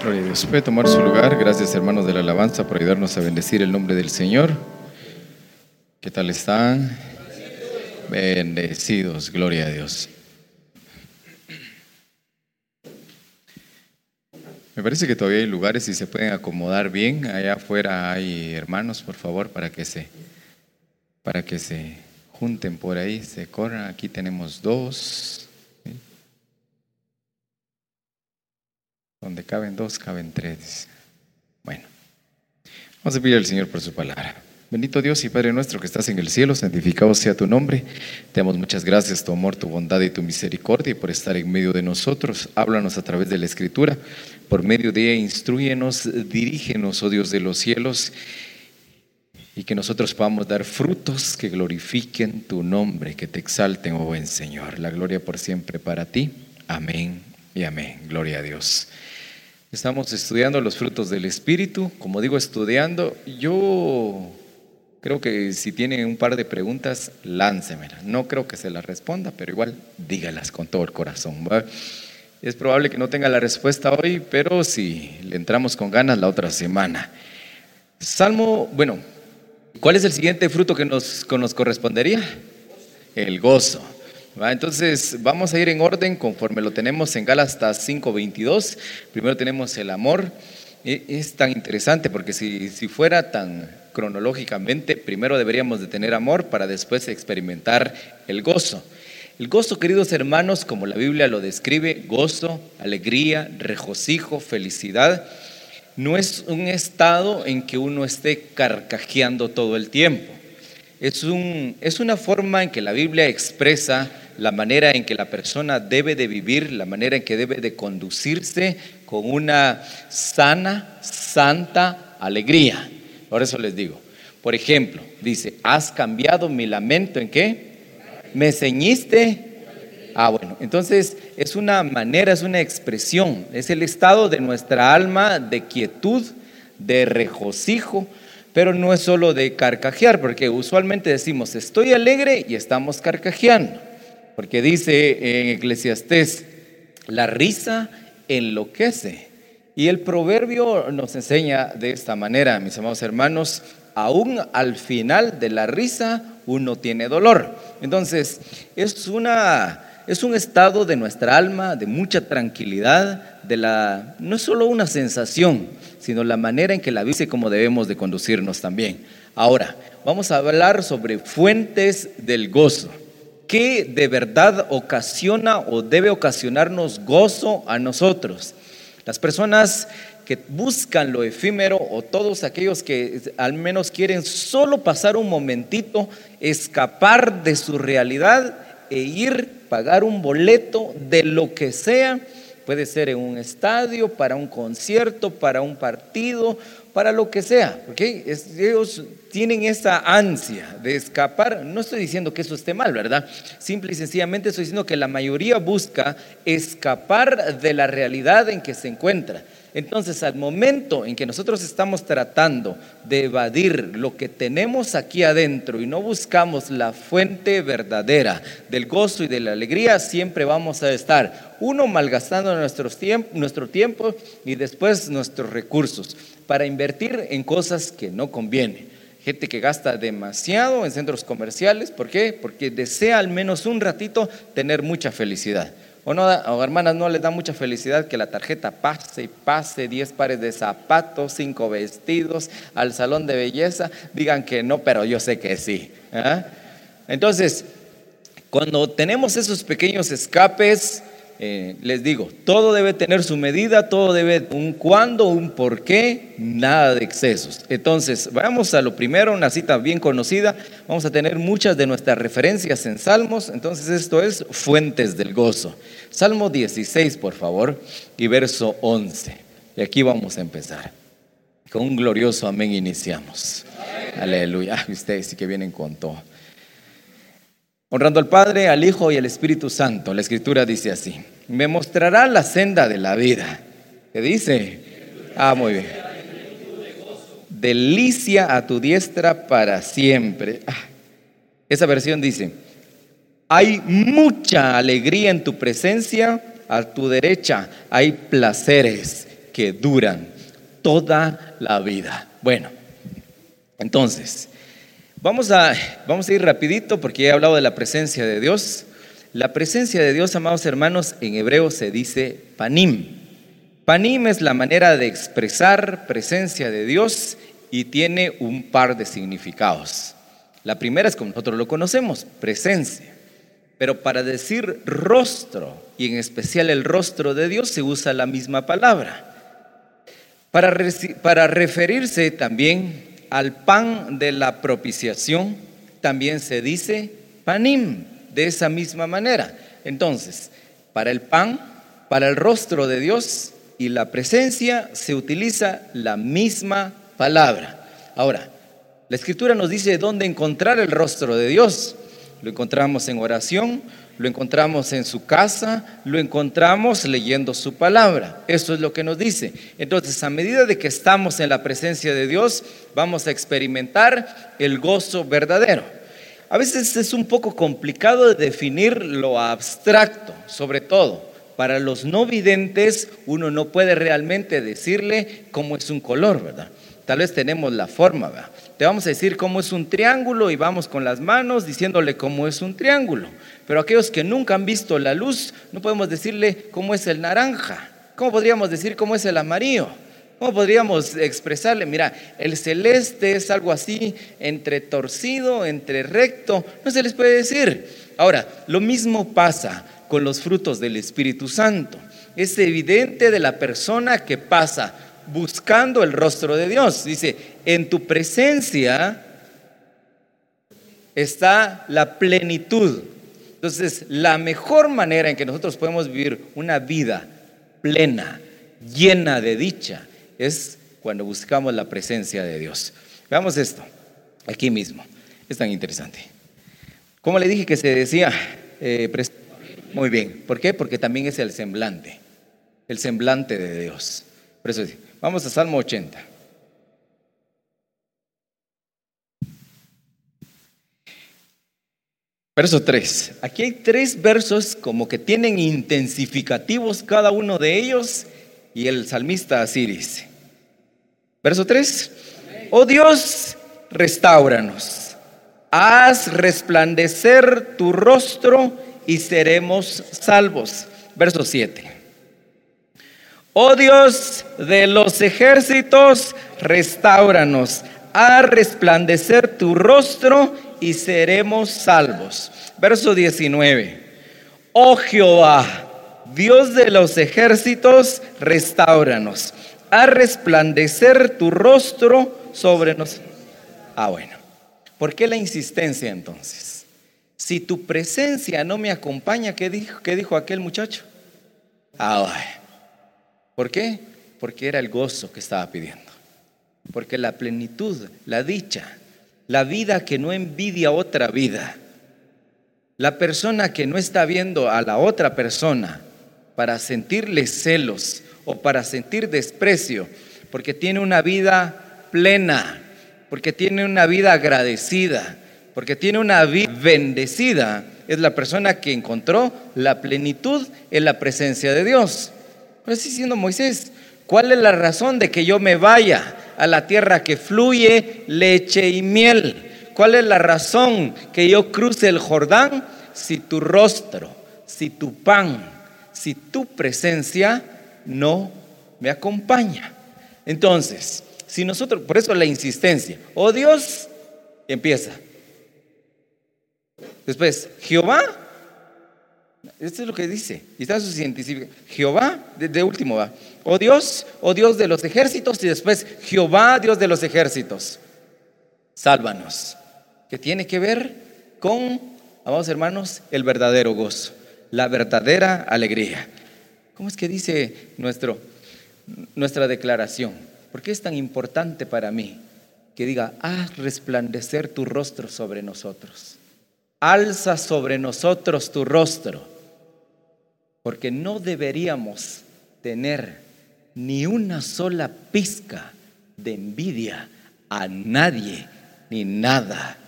Gloria a Dios. Puede tomar su lugar. Gracias, hermanos de la alabanza, por ayudarnos a bendecir el nombre del Señor. ¿Qué tal están? Bendecidos. Gloria a Dios. Me parece que todavía hay lugares y se pueden acomodar bien. Allá afuera hay hermanos, por favor, para que se, para que se junten por ahí, se corran. Aquí tenemos dos. Donde caben dos, caben tres. Bueno, vamos a pedir al Señor por su palabra. Bendito Dios y Padre nuestro que estás en el cielo, santificado sea tu nombre. Te damos muchas gracias, tu amor, tu bondad y tu misericordia por estar en medio de nosotros. Háblanos a través de la Escritura. Por medio de ella, instruyenos, dirígenos, oh Dios de los cielos, y que nosotros podamos dar frutos que glorifiquen tu nombre, que te exalten, oh buen Señor. La gloria por siempre para ti. Amén y amén. Gloria a Dios. Estamos estudiando los frutos del Espíritu. Como digo, estudiando, yo creo que si tiene un par de preguntas, láncemela. No creo que se las responda, pero igual dígalas con todo el corazón. Es probable que no tenga la respuesta hoy, pero si le entramos con ganas la otra semana. Salmo, bueno, ¿cuál es el siguiente fruto que nos correspondería? El gozo. Entonces vamos a ir en orden conforme lo tenemos en Gálatas 5:22. Primero tenemos el amor. E, es tan interesante porque si, si fuera tan cronológicamente, primero deberíamos de tener amor para después experimentar el gozo. El gozo, queridos hermanos, como la Biblia lo describe, gozo, alegría, regocijo, felicidad, no es un estado en que uno esté carcajeando todo el tiempo. Es, un, es una forma en que la Biblia expresa la manera en que la persona debe de vivir, la manera en que debe de conducirse con una sana, santa alegría. Por eso les digo, por ejemplo, dice, has cambiado mi lamento en qué? Me ceñiste. Ah, bueno, entonces es una manera, es una expresión, es el estado de nuestra alma de quietud, de regocijo, pero no es solo de carcajear, porque usualmente decimos, estoy alegre y estamos carcajeando. Porque dice en Eclesiastés, la risa enloquece. Y el proverbio nos enseña de esta manera, mis amados hermanos, aún al final de la risa uno tiene dolor. Entonces, es, una, es un estado de nuestra alma, de mucha tranquilidad, de la, no es solo una sensación, sino la manera en que la dice cómo debemos de conducirnos también. Ahora, vamos a hablar sobre fuentes del gozo. ¿Qué de verdad ocasiona o debe ocasionarnos gozo a nosotros? Las personas que buscan lo efímero o todos aquellos que al menos quieren solo pasar un momentito, escapar de su realidad e ir, pagar un boleto de lo que sea, puede ser en un estadio, para un concierto, para un partido, para lo que sea, ¿ok? ellos tienen esa ansia de escapar. No estoy diciendo que eso esté mal, ¿verdad? Simple y sencillamente estoy diciendo que la mayoría busca escapar de la realidad en que se encuentra. Entonces, al momento en que nosotros estamos tratando de evadir lo que tenemos aquí adentro y no buscamos la fuente verdadera del gozo y de la alegría, siempre vamos a estar, uno, malgastando nuestro tiempo y después nuestros recursos para invertir en cosas que no convienen. Gente que gasta demasiado en centros comerciales, ¿por qué? Porque desea al menos un ratito tener mucha felicidad. O, no, o hermanas, no les da mucha felicidad que la tarjeta pase y pase 10 pares de zapatos, 5 vestidos, al salón de belleza. Digan que no, pero yo sé que sí. ¿ah? Entonces, cuando tenemos esos pequeños escapes, eh, les digo, todo debe tener su medida, todo debe un cuándo, un por qué, nada de excesos. Entonces, vamos a lo primero, una cita bien conocida. Vamos a tener muchas de nuestras referencias en Salmos. Entonces, esto es fuentes del gozo. Salmo 16, por favor, y verso 11. Y aquí vamos a empezar. Con un glorioso amén iniciamos. Aleluya. Ustedes sí que vienen con todo. Honrando al Padre, al Hijo y al Espíritu Santo. La Escritura dice así, me mostrará la senda de la vida. ¿Qué dice? Ah, muy bien. Delicia a tu diestra para siempre. Ah, esa versión dice, hay mucha alegría en tu presencia, a tu derecha hay placeres que duran toda la vida. Bueno, entonces, vamos a, vamos a ir rapidito porque he hablado de la presencia de Dios. La presencia de Dios, amados hermanos, en hebreo se dice panim. Panim es la manera de expresar presencia de Dios y tiene un par de significados. La primera es como nosotros lo conocemos, presencia. Pero para decir rostro, y en especial el rostro de Dios, se usa la misma palabra. Para, para referirse también al pan de la propiciación, también se dice panim, de esa misma manera. Entonces, para el pan, para el rostro de Dios y la presencia se utiliza la misma palabra. Ahora, la escritura nos dice dónde encontrar el rostro de Dios. Lo encontramos en oración, lo encontramos en su casa, lo encontramos leyendo su palabra. Eso es lo que nos dice. Entonces, a medida de que estamos en la presencia de Dios, vamos a experimentar el gozo verdadero. A veces es un poco complicado de definir lo abstracto, sobre todo. Para los no videntes, uno no puede realmente decirle cómo es un color, ¿verdad? Tal vez tenemos la forma, ¿verdad? Te vamos a decir cómo es un triángulo y vamos con las manos diciéndole cómo es un triángulo. Pero aquellos que nunca han visto la luz, no podemos decirle cómo es el naranja. ¿Cómo podríamos decir cómo es el amarillo? ¿Cómo podríamos expresarle? Mira, el celeste es algo así, entre torcido, entre recto, no se les puede decir. Ahora, lo mismo pasa con los frutos del Espíritu Santo. Es evidente de la persona que pasa buscando el rostro de Dios. Dice, en tu presencia está la plenitud. Entonces, la mejor manera en que nosotros podemos vivir una vida plena, llena de dicha, es cuando buscamos la presencia de Dios. Veamos esto, aquí mismo. Es tan interesante. ¿Cómo le dije que se decía? Eh, muy bien. ¿Por qué? Porque también es el semblante, el semblante de Dios. Por eso Vamos a Salmo 80. Verso 3. Aquí hay tres versos como que tienen intensificativos cada uno de ellos y el salmista así dice. Verso 3. Oh Dios, restauranos. Haz resplandecer tu rostro y seremos salvos. Verso 7. Oh Dios de los ejércitos, restauranos. A resplandecer tu rostro y seremos salvos. Verso 19. Oh Jehová, Dios de los ejércitos, restauranos. A resplandecer tu rostro sobre nosotros. Ah, bueno. ¿Por qué la insistencia entonces? Si tu presencia no me acompaña, ¿qué dijo, qué dijo aquel muchacho? Ah, bueno. ¿Por qué? Porque era el gozo que estaba pidiendo. Porque la plenitud, la dicha, la vida que no envidia otra vida, la persona que no está viendo a la otra persona para sentirle celos o para sentir desprecio, porque tiene una vida plena, porque tiene una vida agradecida, porque tiene una vida bendecida, es la persona que encontró la plenitud en la presencia de Dios. Está diciendo Moisés, ¿cuál es la razón de que yo me vaya a la tierra que fluye leche y miel? ¿Cuál es la razón que yo cruce el Jordán si tu rostro, si tu pan, si tu presencia no me acompaña? Entonces, si nosotros, por eso la insistencia, oh Dios, empieza. Después, Jehová esto es lo que dice. Y está su científico. Jehová, de, último va. Oh Dios, oh Dios de los ejércitos. Y después, Jehová, Dios de los ejércitos. Sálvanos. Que tiene que ver con, amados hermanos, el verdadero gozo. La verdadera alegría. ¿Cómo es que dice nuestro, nuestra declaración? ¿Por qué es tan importante para mí que diga, haz resplandecer tu rostro sobre nosotros? Alza sobre nosotros tu rostro porque no deberíamos tener ni una sola pizca de envidia a nadie ni nada.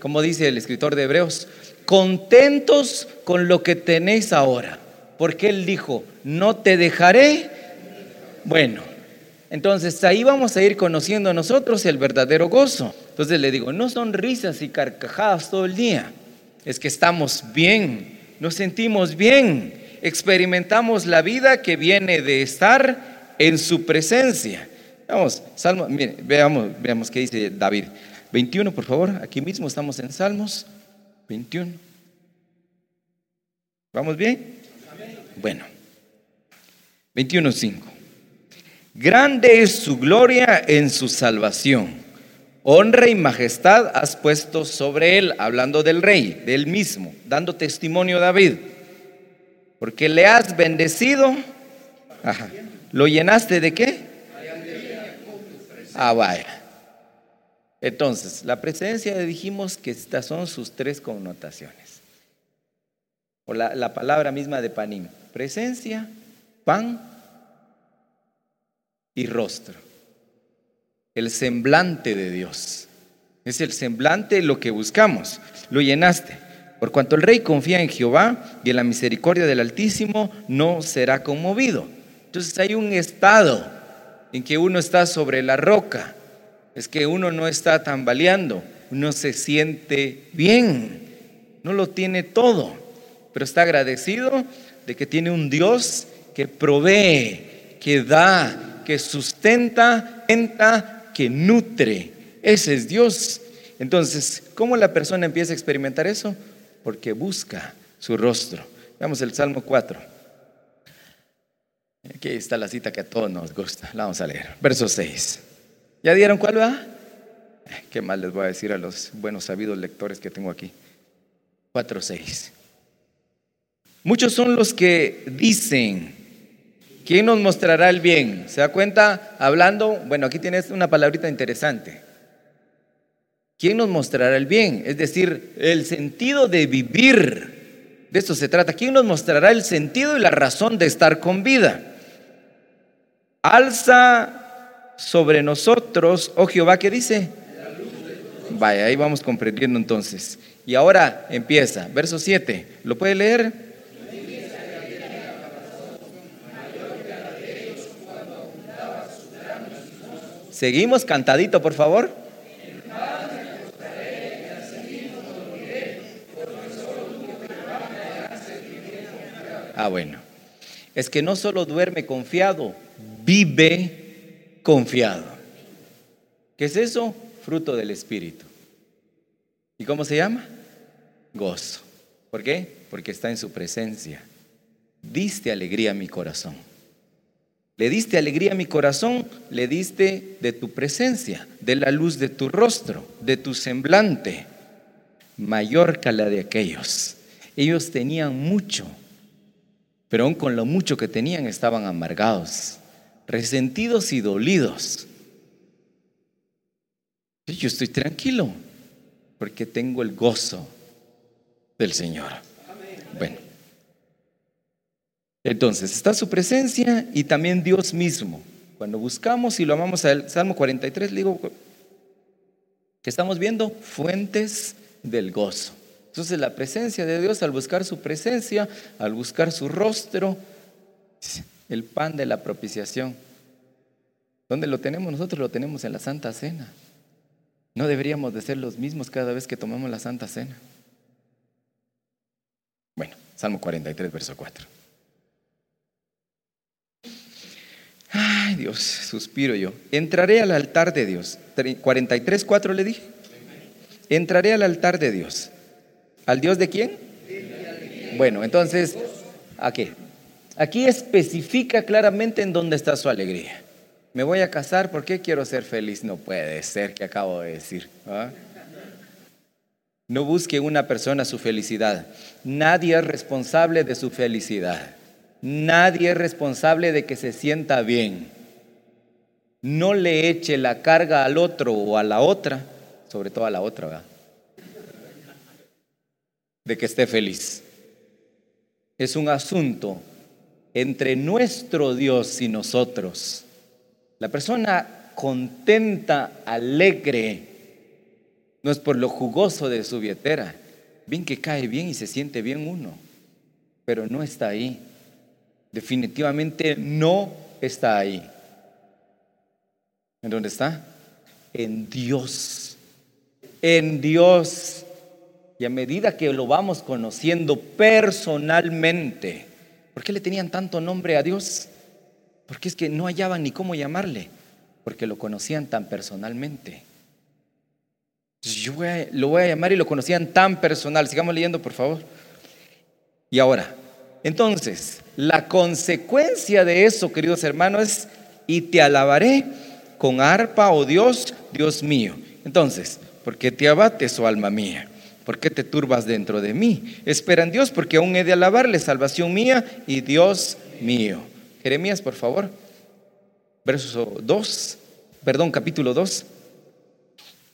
Como dice el escritor de Hebreos, contentos con lo que tenéis ahora, porque él dijo, no te dejaré Bueno, entonces ahí vamos a ir conociendo nosotros el verdadero gozo. Entonces le digo, no son risas y carcajadas todo el día, es que estamos bien, nos sentimos bien, experimentamos la vida que viene de estar en su presencia. Vamos, Salmo, mire, veamos, veamos qué dice David. 21, por favor, aquí mismo estamos en Salmos 21. ¿Vamos bien? Bueno, 21.5. Grande es su gloria en su salvación. Honra y majestad has puesto sobre él, hablando del rey, del mismo, dando testimonio a David. Porque le has bendecido. ¿Lo llenaste de qué? Ah, vaya. Entonces, la presencia dijimos que estas son sus tres connotaciones. O la, la palabra misma de panim. Presencia, pan y rostro. El semblante de Dios. Es el semblante lo que buscamos. Lo llenaste. Por cuanto el rey confía en Jehová y en la misericordia del Altísimo, no será conmovido. Entonces hay un estado en que uno está sobre la roca. Es que uno no está tambaleando, uno se siente bien, no lo tiene todo, pero está agradecido de que tiene un Dios que provee, que da, que sustenta, entra, que nutre. Ese es Dios. Entonces, ¿cómo la persona empieza a experimentar eso? Porque busca su rostro. Veamos el Salmo 4. Aquí está la cita que a todos nos gusta. La vamos a leer. Verso 6. ¿Ya dieron cuál va? ¿Qué más les voy a decir a los buenos sabidos lectores que tengo aquí? 4, 6. Muchos son los que dicen, ¿Quién nos mostrará el bien? ¿Se da cuenta? Hablando, bueno, aquí tienes una palabrita interesante. ¿Quién nos mostrará el bien? Es decir, el sentido de vivir. De esto se trata. ¿Quién nos mostrará el sentido y la razón de estar con vida? Alza sobre nosotros, oh Jehová, ¿qué dice? Vaya, ahí vamos comprendiendo entonces. Y ahora empieza, verso 7. ¿Lo puede leer? Seguimos cantadito, por favor. Ah, bueno. Es que no solo duerme confiado, vive confiado. ¿Qué es eso? Fruto del Espíritu. ¿Y cómo se llama? Gozo. ¿Por qué? Porque está en su presencia. Diste alegría a mi corazón. Le diste alegría a mi corazón, le diste de tu presencia, de la luz de tu rostro, de tu semblante, mayor que la de aquellos. Ellos tenían mucho, pero aún con lo mucho que tenían estaban amargados, resentidos y dolidos. Yo estoy tranquilo porque tengo el gozo del Señor. Bueno. Entonces, está su presencia y también Dios mismo. Cuando buscamos y lo amamos al Salmo 43, le digo que estamos viendo fuentes del gozo. Entonces, la presencia de Dios, al buscar su presencia, al buscar su rostro, el pan de la propiciación. ¿Dónde lo tenemos? Nosotros lo tenemos en la Santa Cena. No deberíamos de ser los mismos cada vez que tomamos la Santa Cena. Bueno, Salmo 43, verso 4. Ay Dios, suspiro yo. Entraré al altar de Dios. 43, 4 le dije. Entraré al altar de Dios. ¿Al Dios de quién? Bueno, entonces, aquí. Aquí especifica claramente en dónde está su alegría. Me voy a casar porque quiero ser feliz. No puede ser que acabo de decir. ¿ah? No busque una persona su felicidad. Nadie es responsable de su felicidad. Nadie es responsable de que se sienta bien. No le eche la carga al otro o a la otra, sobre todo a la otra, de que esté feliz. Es un asunto entre nuestro Dios y nosotros. La persona contenta, alegre, no es por lo jugoso de su billetera. Bien que cae bien y se siente bien uno, pero no está ahí definitivamente no está ahí. ¿En dónde está? En Dios. En Dios. Y a medida que lo vamos conociendo personalmente, ¿por qué le tenían tanto nombre a Dios? Porque es que no hallaban ni cómo llamarle, porque lo conocían tan personalmente. Yo lo voy a llamar y lo conocían tan personal. Sigamos leyendo, por favor. Y ahora, entonces, la consecuencia de eso, queridos hermanos, es, y te alabaré con arpa, oh Dios, Dios mío. Entonces, ¿por qué te abates, oh alma mía? ¿Por qué te turbas dentro de mí? Espera en Dios, porque aún he de alabarle, salvación mía y Dios mío. Jeremías, por favor. Verso 2, perdón, capítulo 2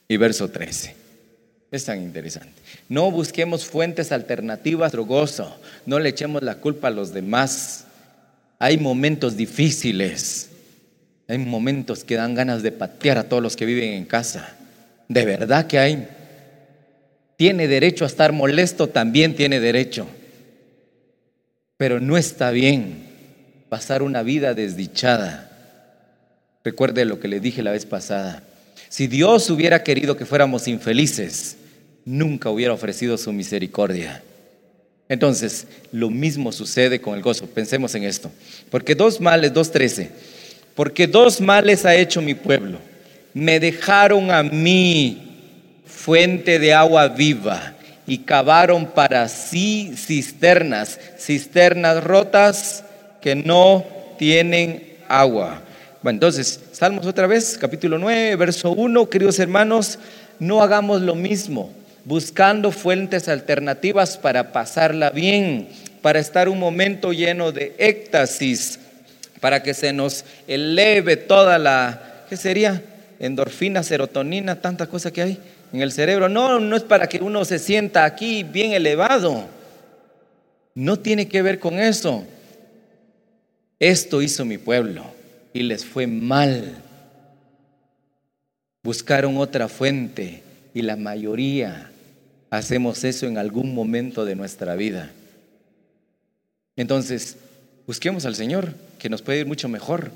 y verso 13. Es tan interesante. No busquemos fuentes alternativas, gozo. No le echemos la culpa a los demás. Hay momentos difíciles. Hay momentos que dan ganas de patear a todos los que viven en casa. De verdad que hay. Tiene derecho a estar molesto, también tiene derecho. Pero no está bien pasar una vida desdichada. Recuerde lo que le dije la vez pasada. Si Dios hubiera querido que fuéramos infelices, nunca hubiera ofrecido su misericordia. Entonces, lo mismo sucede con el gozo. Pensemos en esto. Porque dos males, 2.13. Porque dos males ha hecho mi pueblo. Me dejaron a mí fuente de agua viva y cavaron para sí cisternas, cisternas rotas que no tienen agua. Bueno, entonces, Salmos otra vez, capítulo 9, verso 1, queridos hermanos, no hagamos lo mismo, buscando fuentes alternativas para pasarla bien, para estar un momento lleno de éxtasis, para que se nos eleve toda la, ¿qué sería? Endorfina, serotonina, tanta cosa que hay en el cerebro. No, no es para que uno se sienta aquí bien elevado. No tiene que ver con eso. Esto hizo mi pueblo y les fue mal. Buscaron otra fuente y la mayoría hacemos eso en algún momento de nuestra vida. Entonces, busquemos al Señor, que nos puede ir mucho mejor.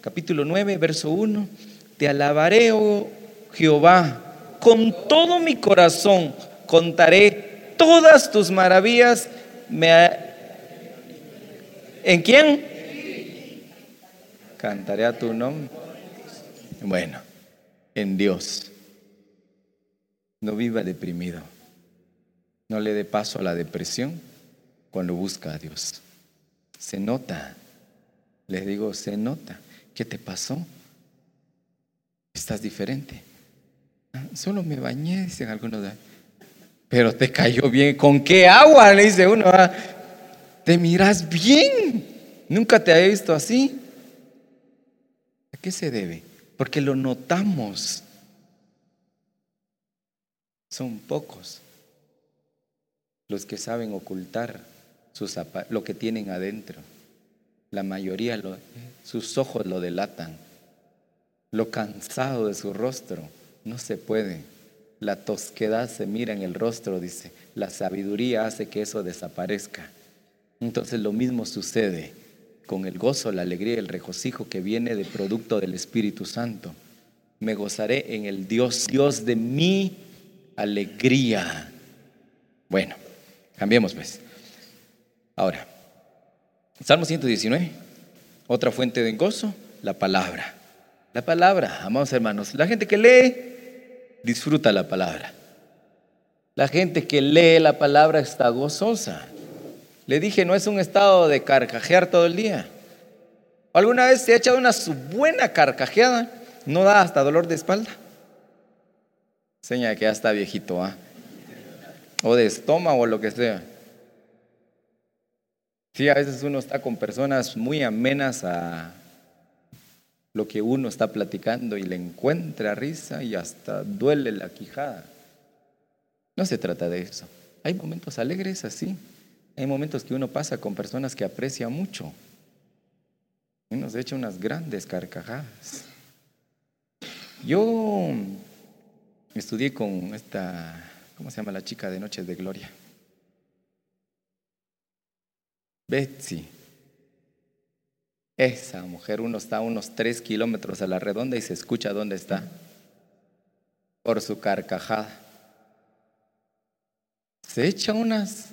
Capítulo 9, verso 1. Te alabaré, oh Jehová, con todo mi corazón contaré todas tus maravillas. ¿En quién? Cantaré a tu nombre. Bueno, en Dios. No viva deprimido. No le dé paso a la depresión cuando busca a Dios. Se nota. Les digo, se nota. ¿Qué te pasó? Estás diferente. Ah, solo me bañé, dicen algunos. Pero te cayó bien. ¿Con qué agua? Le dice uno. Ah, te miras bien. Nunca te había visto así qué se debe? Porque lo notamos. Son pocos los que saben ocultar lo que tienen adentro. La mayoría, sus ojos lo delatan. Lo cansado de su rostro, no se puede. La tosquedad se mira en el rostro, dice. La sabiduría hace que eso desaparezca. Entonces lo mismo sucede con el gozo, la alegría y el regocijo que viene de producto del Espíritu Santo. Me gozaré en el Dios, Dios de mi alegría. Bueno, cambiemos pues. Ahora, Salmo 119, otra fuente de gozo, la palabra. La palabra, amados hermanos, la gente que lee, disfruta la palabra. La gente que lee la palabra está gozosa. Le dije, no es un estado de carcajear todo el día. ¿Alguna vez se ha echado una buena carcajeada? ¿No da hasta dolor de espalda? Seña que ya está viejito, ¿ah? O de estómago o lo que sea. Sí, a veces uno está con personas muy amenas a lo que uno está platicando y le encuentra risa y hasta duele la quijada. No se trata de eso. Hay momentos alegres así. Hay momentos que uno pasa con personas que aprecia mucho y nos echa unas grandes carcajadas. Yo estudié con esta, ¿cómo se llama la chica de Noches de Gloria? Betsy. Esa mujer, uno está unos tres kilómetros a la redonda y se escucha dónde está. Por su carcajada. Se echa unas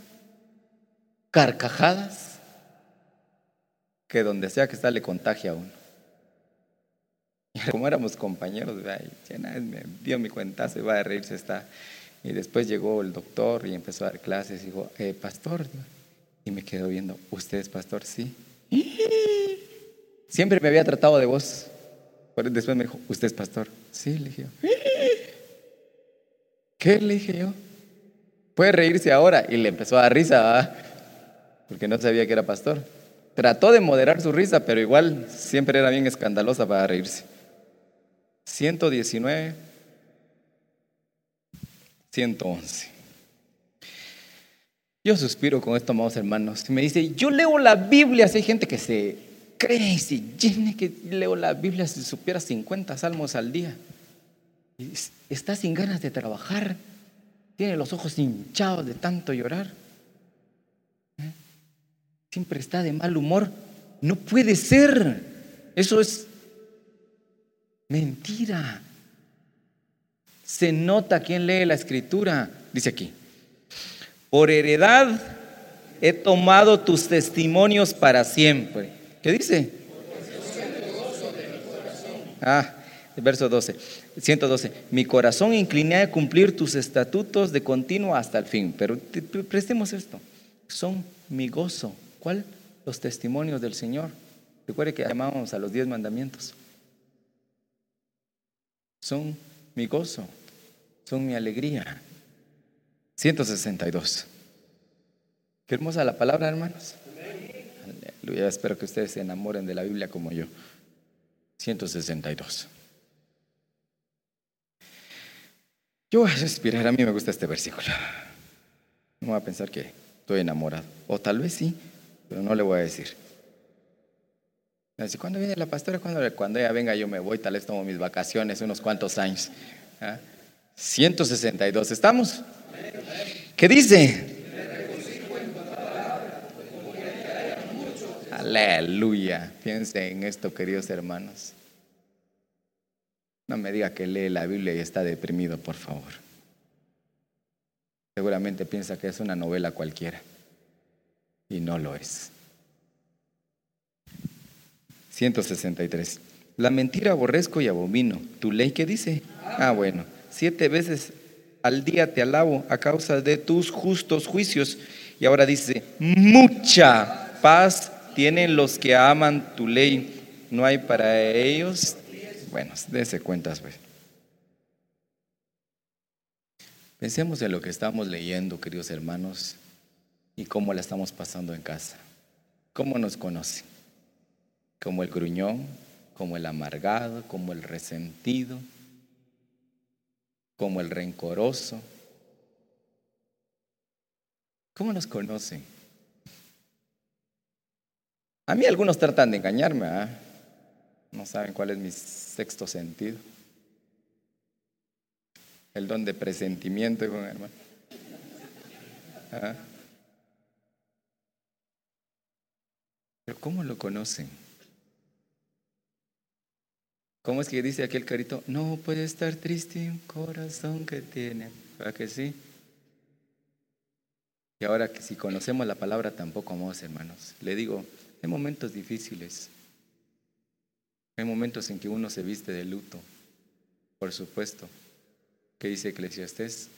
carcajadas que donde sea que está le contagia a uno. como éramos compañeros, me dio mi cuenta, se va a reírse, está. Y después llegó el doctor y empezó a dar clases y dijo, eh, pastor, y me quedó viendo, ¿usted es pastor? Sí. Siempre me había tratado de vos. Después me dijo, ¿usted es pastor? Sí, le dije. ¿Qué? Le dije yo. Puede reírse ahora. Y le empezó a dar risa, porque no sabía que era pastor. Trató de moderar su risa, pero igual siempre era bien escandalosa para reírse. 119, 111. Yo suspiro con esto, amados hermanos. Me dice, yo leo la Biblia. Si hay gente que se cree y se llene que leo la Biblia si supiera 50 salmos al día. está sin ganas de trabajar. Tiene los ojos hinchados de tanto llorar. ¿Eh? Siempre está de mal humor. No puede ser. Eso es Mentira. Se nota quién lee la escritura. Dice aquí, por heredad he tomado tus testimonios para siempre. ¿Qué dice? Ah, verso 12, 112. Mi corazón incliné a cumplir tus estatutos de continuo hasta el fin. Pero prestemos esto. Son mi gozo. ¿Cuál? Los testimonios del Señor. Recuerde que llamábamos a los diez mandamientos son mi gozo, son mi alegría. 162. Qué hermosa la palabra, hermanos. Aleluya. Espero que ustedes se enamoren de la Biblia como yo. 162. Yo voy a respirar, a mí me gusta este versículo. No voy a pensar que estoy enamorado. O tal vez sí, pero no le voy a decir. ¿cuándo viene la pastora? Cuando, cuando ella venga yo me voy, tal vez tomo mis vacaciones unos cuantos años. 162, ¿Ah? ¿estamos? ¿Qué dice? Aleluya. Piensen en esto, queridos hermanos. No me diga que lee la Biblia y está deprimido, por favor. Seguramente piensa que es una novela cualquiera. Y no lo es. 163. La mentira aborrezco y abomino. ¿Tu ley qué dice? Ah, bueno. Siete veces al día te alabo a causa de tus justos juicios. Y ahora dice, mucha paz tienen los que aman tu ley. No hay para ellos. Bueno, dése cuentas, pues. Pensemos en lo que estamos leyendo, queridos hermanos, y cómo la estamos pasando en casa. ¿Cómo nos conocen? como el gruñón, como el amargado, como el resentido, como el rencoroso. ¿Cómo nos conocen? A mí algunos tratan de engañarme, ¿ah? no saben cuál es mi sexto sentido. El don de presentimiento, hermano. ¿Ah? Pero ¿cómo lo conocen? ¿Cómo es que dice aquel carito? No puede estar triste un corazón que tiene. ¿Para que sí? Y ahora que si conocemos la palabra tampoco, amados hermanos, le digo, hay momentos difíciles. Hay momentos en que uno se viste de luto, por supuesto. Que dice Eclesiastés,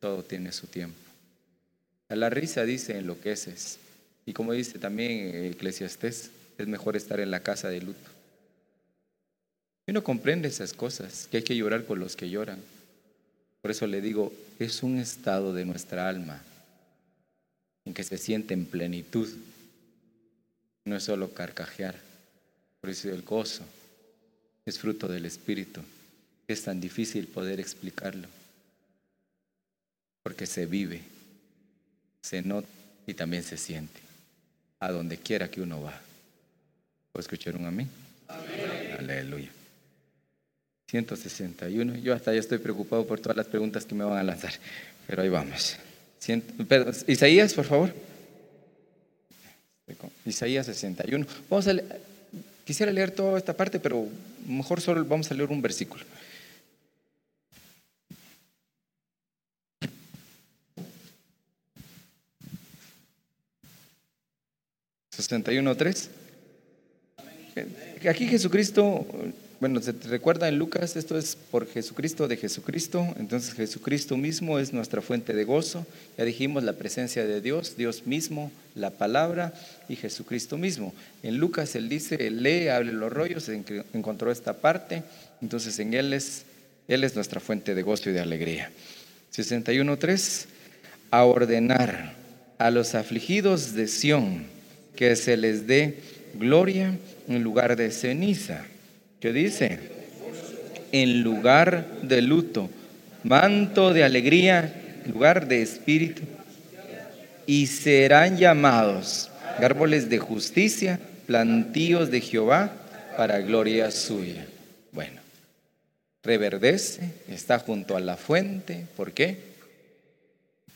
todo tiene su tiempo. A la risa dice enloqueces. Y como dice también Eclesiastés, es mejor estar en la casa de luto. Y no comprende esas cosas, que hay que llorar con los que lloran. Por eso le digo, es un estado de nuestra alma en que se siente en plenitud. No es solo carcajear. Por eso el gozo es fruto del Espíritu. Es tan difícil poder explicarlo. Porque se vive, se nota y también se siente. A donde quiera que uno va. ¿Puedo escuchar un amén? amén. Aleluya. 161. Yo hasta ya estoy preocupado por todas las preguntas que me van a lanzar, pero ahí vamos. Isaías, por favor. Isaías 61. Vamos a Quisiera leer toda esta parte, pero mejor solo vamos a leer un versículo. 61.3. Aquí Jesucristo, bueno, se recuerda en Lucas, esto es por Jesucristo de Jesucristo, entonces Jesucristo mismo es nuestra fuente de gozo, ya dijimos la presencia de Dios, Dios mismo, la palabra y Jesucristo mismo. En Lucas él dice, lee, abre los rollos, encontró esta parte, entonces en él es, él es nuestra fuente de gozo y de alegría. 61.3, a ordenar a los afligidos de Sión que se les dé gloria en lugar de ceniza. ¿Qué dice? En lugar de luto, manto de alegría, lugar de espíritu. Y serán llamados árboles de justicia, plantíos de Jehová para gloria suya. Bueno, reverdece, está junto a la fuente. ¿Por qué?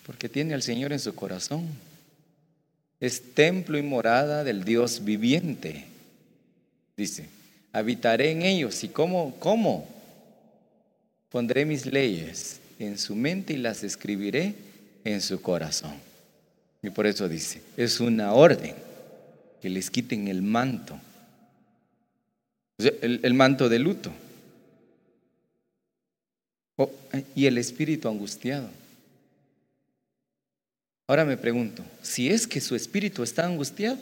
Porque tiene al Señor en su corazón es templo y morada del Dios viviente. Dice, habitaré en ellos. ¿Y cómo? ¿Cómo? Pondré mis leyes en su mente y las escribiré en su corazón. Y por eso dice, es una orden que les quiten el manto, el, manto de luto oh, y el espíritu angustiado. Ahora me pregunto, si es que su espíritu está angustiado,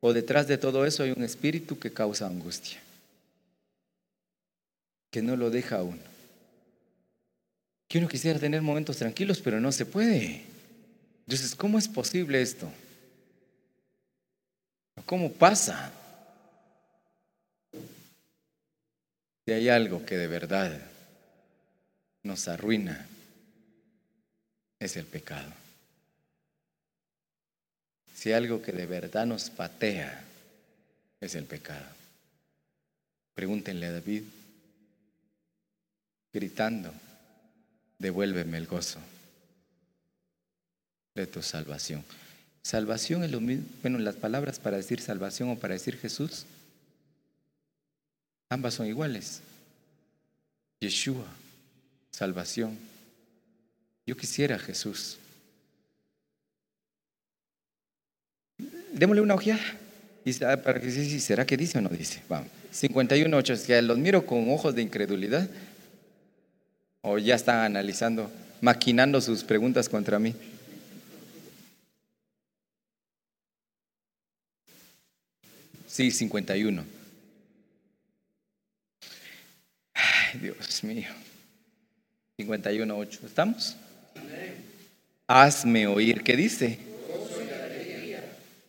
o detrás de todo eso hay un espíritu que causa angustia, que no lo deja a uno. Que uno quisiera tener momentos tranquilos, pero no se puede. Entonces, ¿cómo es posible esto? ¿Cómo pasa? Si hay algo que de verdad nos arruina, es el pecado. Si algo que de verdad nos patea es el pecado. Pregúntenle a David, gritando, devuélveme el gozo de tu salvación. Salvación es lo mismo, bueno, las palabras para decir salvación o para decir Jesús, ambas son iguales. Yeshua, salvación. Yo quisiera Jesús. Démosle una ojeada. Y si será que dice o no dice. Vamos. 51.8. Es que los miro con ojos de incredulidad. O ya están analizando, maquinando sus preguntas contra mí. Sí, 51. Ay, Dios mío. 51.8. ¿Estamos? Hazme oír. ¿Qué dice?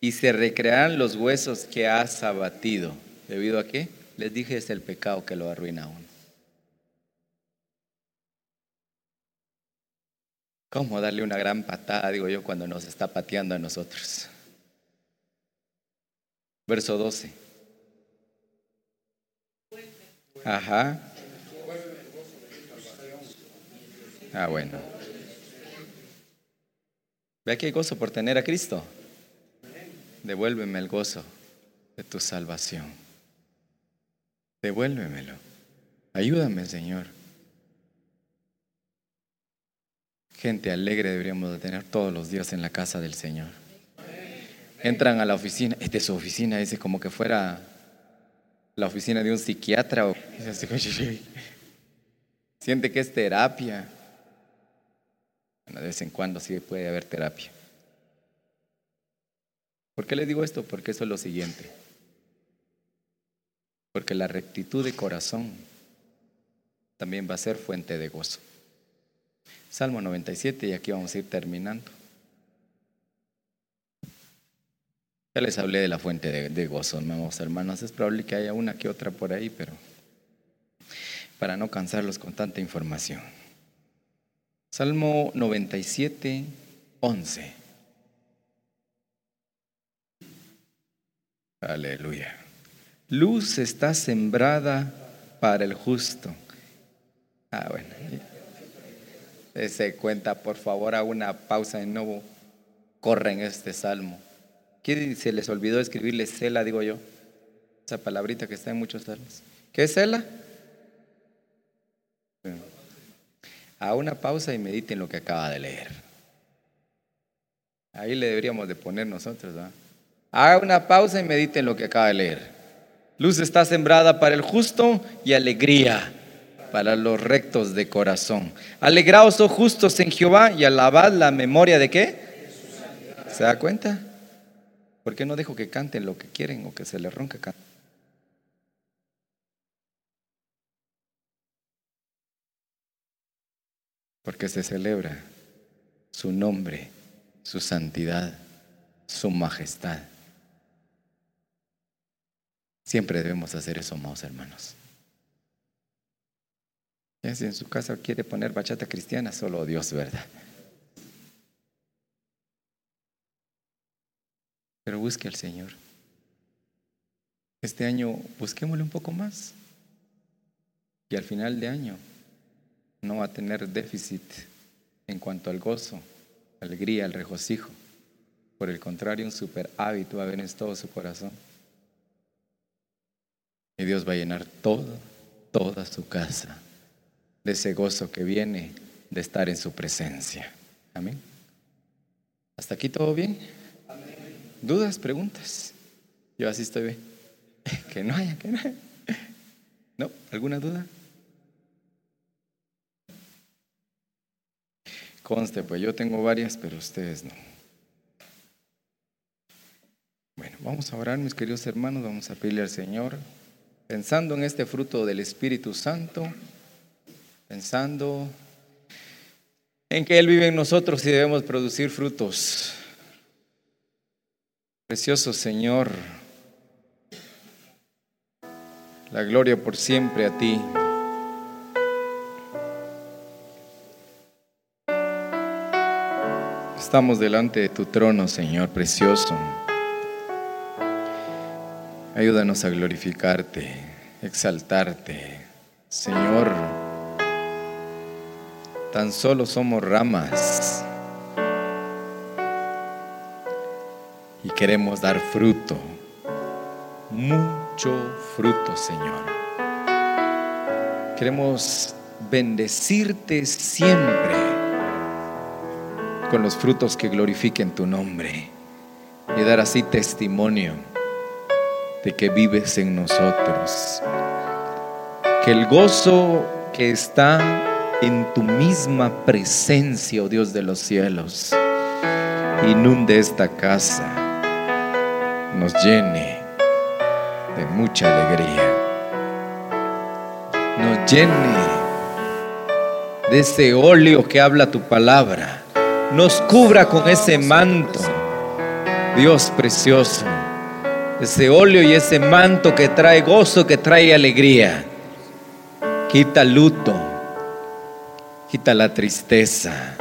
Y se recrearán los huesos que has abatido. ¿Debido a qué? Les dije, es el pecado que lo arruina a uno. ¿Cómo darle una gran patada, digo yo, cuando nos está pateando a nosotros? Verso 12. Ajá. Ah, bueno. Ve que hay gozo por tener a Cristo devuélveme el gozo de tu salvación. Devuélvemelo. Ayúdame, Señor. Gente alegre deberíamos de tener todos los días en la casa del Señor. Entran a la oficina, es su oficina, dice como que fuera la oficina de un psiquiatra. Siente que es terapia. de vez en cuando sí puede haber terapia. ¿Por qué le digo esto? Porque eso es lo siguiente. Porque la rectitud de corazón también va a ser fuente de gozo. Salmo 97 y aquí vamos a ir terminando. Ya les hablé de la fuente de, gozo, hermanos. Es probable que haya una que otra por ahí, pero para no cansarlos con tanta información. Salmo 97, 11. Aleluya. Luz está sembrada para el justo. Ah, bueno. Se cuenta, por favor, a una pausa de nuevo. Corren este salmo. ¿Qué se les olvidó escribirle Cela, digo yo? Esa palabrita que está en muchos salmos. ¿Qué es Sela? A una pausa y mediten lo que acaba de leer. Ahí le deberíamos de poner nosotros. ¿verdad? Haga una pausa y mediten lo que acaba de leer. Luz está sembrada para el justo y alegría para los rectos de corazón. Alegraos, oh justos en Jehová, y alabad la memoria de qué? ¿Se da cuenta? ¿Por qué no dejo que canten lo que quieren o que se les ronca cantar? Porque se celebra su nombre, su santidad, su majestad. Siempre debemos hacer eso, amados hermanos. Si en su casa quiere poner bachata cristiana, solo Dios, ¿verdad? Pero busque al Señor. Este año busquémosle un poco más. Y al final de año no va a tener déficit en cuanto al gozo, alegría, el regocijo. Por el contrario, un super hábito va a haber en todo su corazón. Dios va a llenar todo, toda su casa de ese gozo que viene de estar en su presencia. Amén. ¿Hasta aquí todo bien? ¿Dudas, preguntas? Yo así estoy bien. Que no haya, que no haya. ¿No? ¿Alguna duda? Conste, pues yo tengo varias, pero ustedes no. Bueno, vamos a orar, mis queridos hermanos, vamos a pedirle al Señor, pensando en este fruto del Espíritu Santo, pensando en que Él vive en nosotros y debemos producir frutos. Precioso Señor, la gloria por siempre a ti. Estamos delante de tu trono, Señor precioso. Ayúdanos a glorificarte, exaltarte. Señor, tan solo somos ramas y queremos dar fruto, mucho fruto, Señor. Queremos bendecirte siempre con los frutos que glorifiquen tu nombre y dar así testimonio de que vives en nosotros. Que el gozo que está en tu misma presencia, oh Dios de los cielos, inunde esta casa, nos llene de mucha alegría, nos llene de ese óleo que habla tu palabra. Nos cubra con ese manto, Dios precioso, ese óleo y ese manto que trae gozo, que trae alegría. Quita luto, quita la tristeza.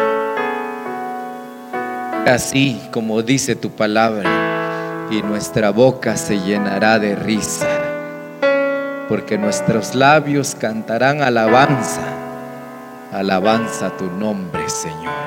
Así como dice tu palabra, y nuestra boca se llenará de risa, porque nuestros labios cantarán alabanza, alabanza a tu nombre, Señor.